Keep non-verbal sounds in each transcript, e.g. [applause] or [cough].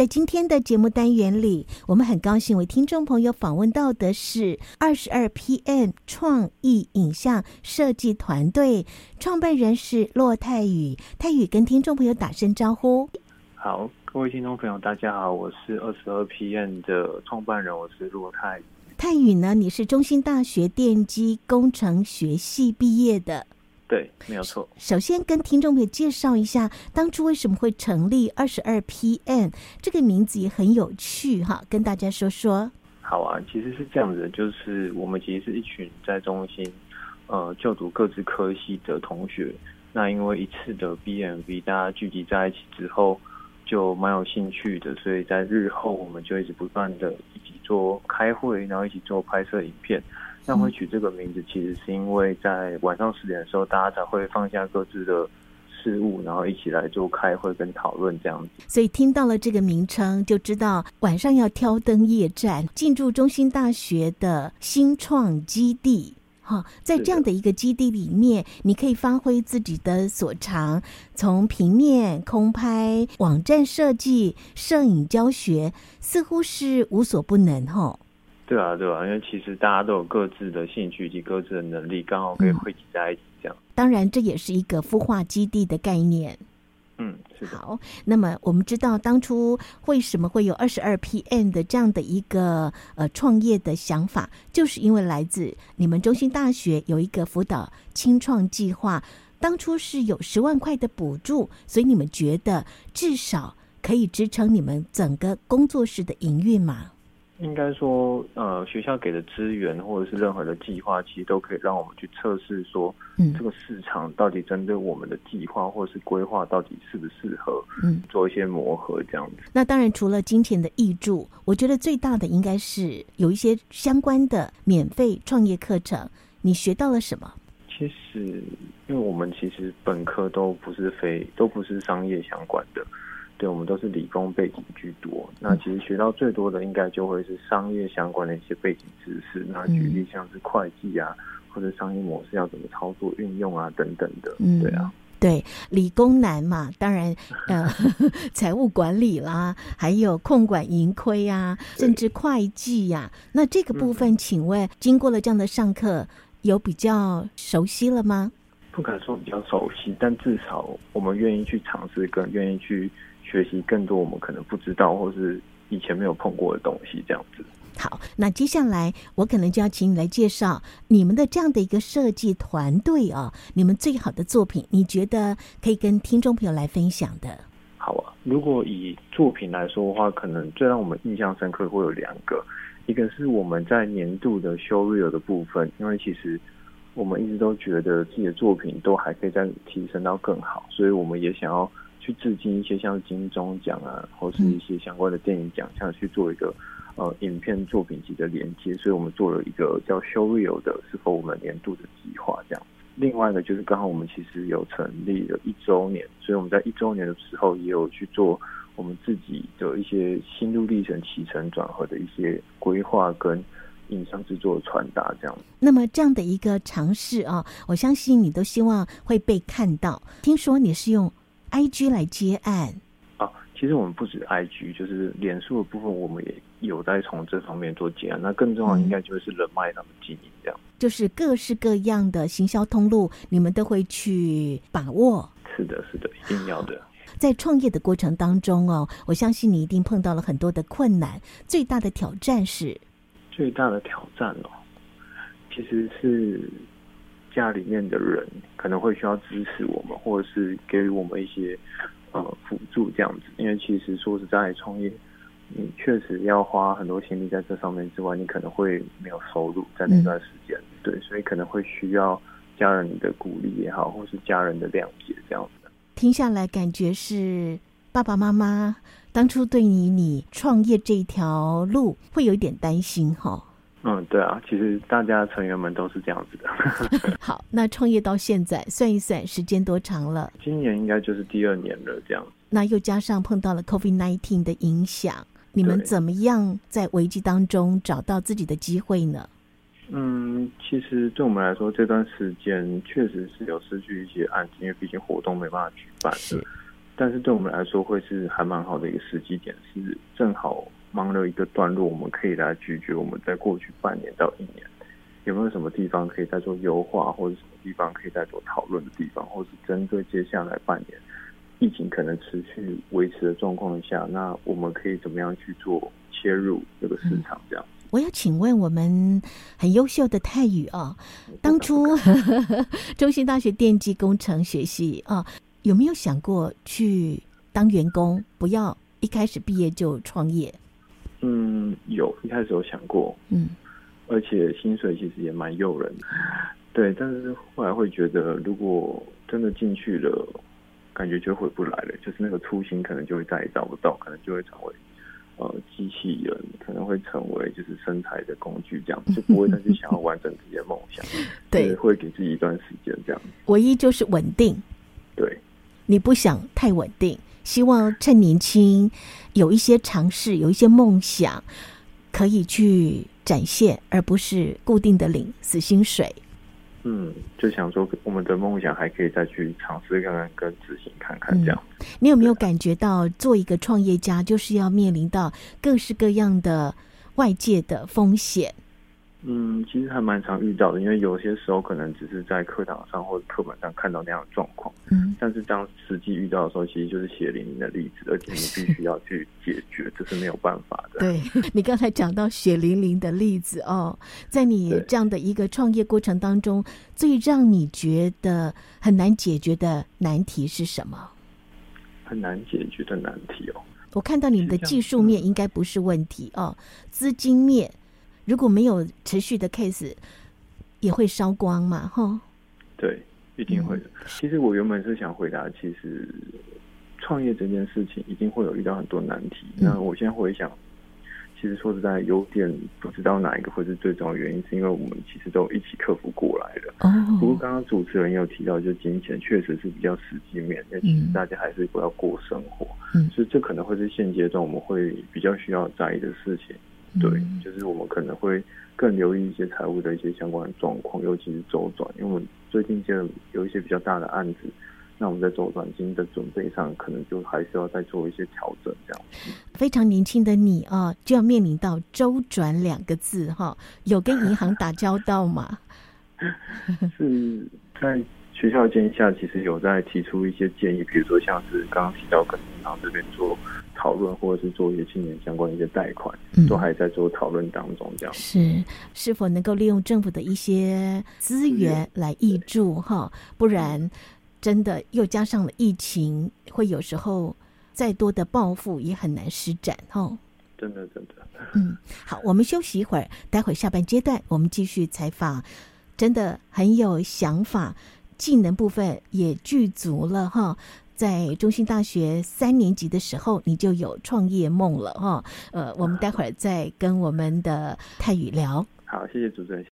在今天的节目单元里，我们很高兴为听众朋友访问到的是二十二 PM 创意影像设计团队创办人是骆泰宇。泰宇跟听众朋友打声招呼。好，各位听众朋友，大家好，我是二十二 PM 的创办人，我是骆泰宇。泰宇呢，你是中兴大学电机工程学系毕业的。对，没有错。首先跟听众朋友介绍一下，当初为什么会成立二十二 PM 这个名字也很有趣哈，跟大家说说。好啊，其实是这样子的，就是我们其实是一群在中心呃就读各自科系的同学，那因为一次的 BMV，大家聚集在一起之后，就蛮有兴趣的，所以在日后我们就一直不断的一起做开会，然后一起做拍摄影片。那会取这个名字，其实是因为在晚上十点的时候，大家才会放下各自的事务，然后一起来做开会跟讨论这样子。所以听到了这个名称，就知道晚上要挑灯夜战，进驻中心大学的新创基地。哈，在这样的一个基地里面，你可以发挥自己的所长，从平面、空拍、网站设计、摄影教学，似乎是无所不能。哈。对啊，对啊，因为其实大家都有各自的兴趣以及各自的能力，刚好可以汇集在一起，这样。嗯。当然，这也是一个孵化基地的概念。嗯，是的。好，那么我们知道当初为什么会有二十二 PM 的这样的一个呃创业的想法，就是因为来自你们中兴大学有一个辅导清创计划，当初是有十万块的补助，所以你们觉得至少可以支撑你们整个工作室的营运吗？应该说，呃，学校给的资源或者是任何的计划，其实都可以让我们去测试说，嗯，这个市场到底针对我们的计划或者是规划到底适不适合，嗯，做一些磨合这样子。那当然，除了金钱的益助，我觉得最大的应该是有一些相关的免费创业课程。你学到了什么？其实，因为我们其实本科都不是非都不是商业相关的。对，我们都是理工背景居多。那其实学到最多的，应该就会是商业相关的一些背景知识。那举例像是会计啊，或者商业模式要怎么操作、运用啊等等的。嗯，对啊，对，理工男嘛，当然呃，[laughs] 财务管理啦，还有控管盈亏啊，甚至会计呀、啊。那这个部分，请问经过了这样的上课，有比较熟悉了吗？不敢说比较熟悉，但至少我们愿意去尝试，跟愿意去。学习更多我们可能不知道或是以前没有碰过的东西，这样子。好，那接下来我可能就要请你来介绍你们的这样的一个设计团队哦，你们最好的作品，你觉得可以跟听众朋友来分享的？好啊，如果以作品来说的话，可能最让我们印象深刻会有两个，一个是我们在年度的 showreel 的部分，因为其实我们一直都觉得自己的作品都还可以再提升到更好，所以我们也想要。去致敬一些像金钟奖啊，或是一些相关的电影奖项，去做一个呃影片作品集的连接，所以我们做了一个叫 “Show Real” 的，是否我们年度的计划这样。另外呢，就是刚好我们其实有成立了一周年，所以我们在一周年的时候也有去做我们自己的一些心路历程、起承转合的一些规划跟影像制作的传达这样。那么这样的一个尝试啊，我相信你都希望会被看到。听说你是用。I G 来接案啊，其实我们不止 I G，就是脸书的部分，我们也有在从这方面做接案。那更重要应该就是人脉他们经营这样，就是各式各样的行销通路，你们都会去把握。是的，是的，一定要的。在创业的过程当中哦，我相信你一定碰到了很多的困难。最大的挑战是？最大的挑战哦，其实是。家里面的人可能会需要支持我们，或者是给予我们一些呃辅助这样子。因为其实说实在，创业你确实要花很多心力在这上面之外，你可能会没有收入在那段时间。对，所以可能会需要家人的鼓励也好，或是家人的谅解这样子。听下来感觉是爸爸妈妈当初对你你创业这一条路会有一点担心哈。嗯，对啊，其实大家成员们都是这样子的。[laughs] [laughs] 好，那创业到现在算一算时间多长了？今年应该就是第二年了，这样。那又加上碰到了 COVID-19 的影响，你们怎么样在危机当中找到自己的机会呢？嗯，其实对我们来说，这段时间确实是有失去一些案子，因为毕竟活动没办法举办。是，但是对我们来说，会是还蛮好的一个时机点，是正好。忙了一个段落，我们可以来咀嚼我们在过去半年到一年有没有什么地方可以再做优化，或者什么地方可以再做讨论的地方，或是针对接下来半年疫情可能持续维持的状况下，那我们可以怎么样去做切入这个市场？这样、嗯，我要请问我们很优秀的泰宇啊，当初 [laughs] 中兴大学电机工程学系啊，有没有想过去当员工，不要一开始毕业就创业？嗯，有一开始有想过，嗯，而且薪水其实也蛮诱人的，对。但是后来会觉得，如果真的进去了，感觉就回不来了，就是那个初心可能就会再也找不到，可能就会成为呃机器人，可能会成为就是身材的工具，这样就不会再去想要完成自己的梦想。[laughs] 对，会给自己一段时间这样。唯一就是稳定，对，你不想太稳定。希望趁年轻，有一些尝试，有一些梦想，可以去展现，而不是固定的领死薪水。嗯，就想说我们的梦想还可以再去尝试看看，跟执行看看这样。嗯，你有没有感觉到，做一个创业家，就是要面临到各式各样的外界的风险？嗯，其实还蛮常遇到的，因为有些时候可能只是在课堂上或者课本上看到那样的状况，嗯，但是当实际遇到的时候，其实就是血淋淋的例子，而且你必须要去解决，这是没有办法的。对，[laughs] 你刚才讲到血淋淋的例子哦，在你这样的一个创业过程当中，最让你觉得很难解决的难题是什么？很难解决的难题哦，我看到你们的技术面应该不是问题哦，资金面。如果没有持续的 case，也会烧光嘛？哈，对，一定会的。嗯。其实我原本是想回答，其实创业这件事情一定会有遇到很多难题。嗯。那我现在回想，其实说实在，有点不知道哪一个会是最重要的原因，是因为我们其实都一起克服过来的。哦。不过刚刚主持人也有提到，就金钱确实是比较实际面，因为其实大家还是不要过生活。嗯。所以这可能会是现阶段我们会比较需要在意的事情。对，就是我们可能会更留意一些财务的一些相关的状况，尤其是周转，因为我们最近就有一些比较大的案子，那我们在周转金的准备上，可能就还是要再做一些调整，这样。非常年轻的你啊，就要面临到周转两个字哈，有跟银行打交道吗？[laughs] 是在学校建议下，其实有在提出一些建议，比如说像是刚刚提到跟银行这边做。讨论或者是做一些青年相关的一些贷款，嗯，都还在做讨论当中。这样是是否能够利用政府的一些资源来挹注哈？不然真的又加上了疫情，会有时候再多的抱负也很难施展哈。真的真的。嗯，好，我们休息一会儿，待会下半阶段我们继续采访，真的很有想法，技能部分也具足了哈。在中兴大学三年级的时候，你就有创业梦了哈。呃，我们待会儿再跟我们的泰宇聊。好，谢谢主持人。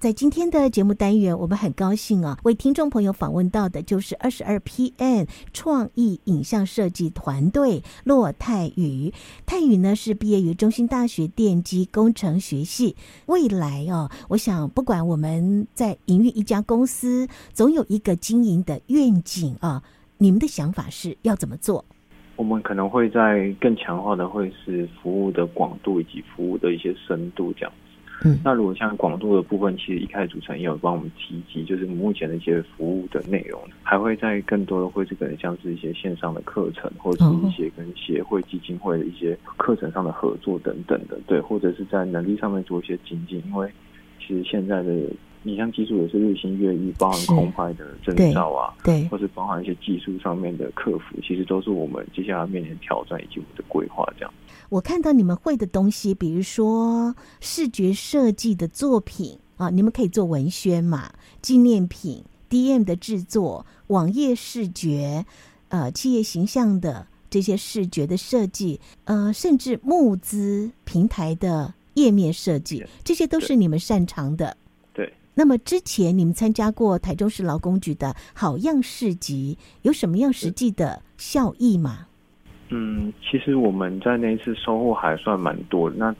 在今天的节目单元，我们很高兴啊，为听众朋友访问到的就是二十二 PM 创意影像设计团队骆泰宇。泰宇呢是毕业于中兴大学电机工程学系。未来哦，我想不管我们在营运一家公司，总有一个经营的愿景啊。你们的想法是要怎么做？我们可能会在更强化的，会是服务的广度以及服务的一些深度这样。嗯，那如果像广度的部分，其实一开始主持人也有帮我们提及，就是目前的一些服务的内容，还会在更多的会是可能像是一些线上的课程，或者是一些跟协会、基金会的一些课程上的合作等等的，对，或者是在能力上面做一些精进，因为其实现在的。你像技术也是日新月异，包含空拍的证照啊，对，或是包含一些技术上面的克服，其实都是我们接下来面临挑战以及我们的规划。这样，我看到你们会的东西，比如说视觉设计的作品啊，你们可以做文宣嘛，纪念品、DM 的制作、网页视觉、呃，企业形象的这些视觉的设计，呃，甚至募资平台的页面设计，这些都是你们擅长的。对。那么之前你们参加过台中市劳工局的好样市集，有什么样实际的效益吗？嗯，其实我们在那一次收获还算蛮多的。那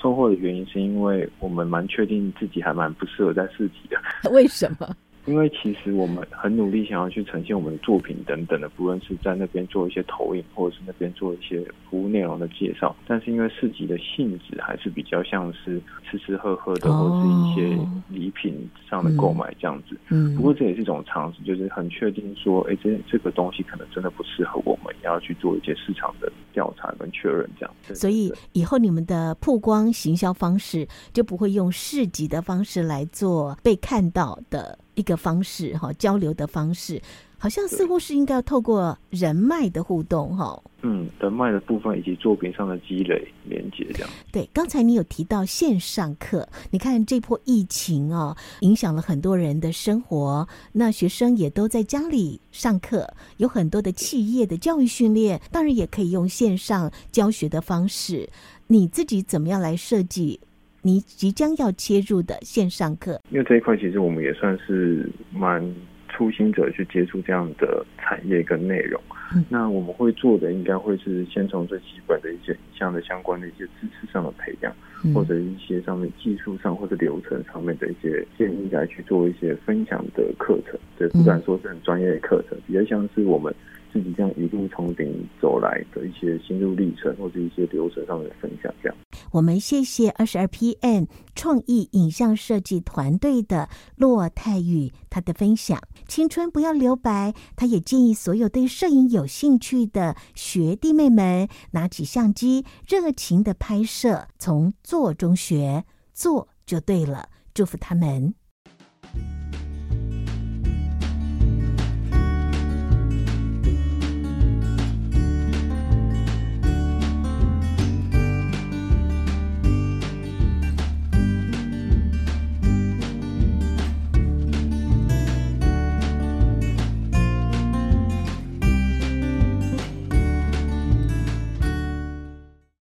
收获的原因是因为我们蛮确定自己还蛮不适合在市集的。[laughs] 为什么？因为其实我们很努力想要去呈现我们的作品等等的，不论是在那边做一些投影，或者是那边做一些服务内容的介绍。但是因为市集的性质还是比较像是吃吃喝喝的，或者是一些礼品上的购买这样子。嗯。不过这也是一种尝试，就是很确定说，哎，这这个东西可能真的不适合我们，也要去做一些市场的调查跟确认这样子。所以以后你们的曝光行销方式就不会用市集的方式来做被看到的。一个方式哈，交流的方式，好像似乎是应该要透过人脉的互动哈。嗯，人脉的部分以及作品上的积累连接这样。对，刚才你有提到线上课，你看这波疫情哦，影响了很多人的生活，那学生也都在家里上课，有很多的企业的教育训练，当然也可以用线上教学的方式。你自己怎么样来设计？你即将要切入的线上课，因为这一块其实我们也算是蛮初心者去接触这样的产业跟内容。嗯。那我们会做的应该会是先从最基本的一些影像的相关的一些知识上的培养，嗯，或者一些上面技术上或者流程上面的一些建议来去做一些分享的课程。对不敢说是很专业的课程，比较像是我们。自己这样一路从顶走来的一些心路历程，或者一些流程上的分享，这样。我们谢谢二十二 PM 创意影像设计团队的骆泰宇他的分享。青春不要留白，他也建议所有对摄影有兴趣的学弟妹们拿起相机，热情的拍摄，从做中学，做就对了。祝福他们。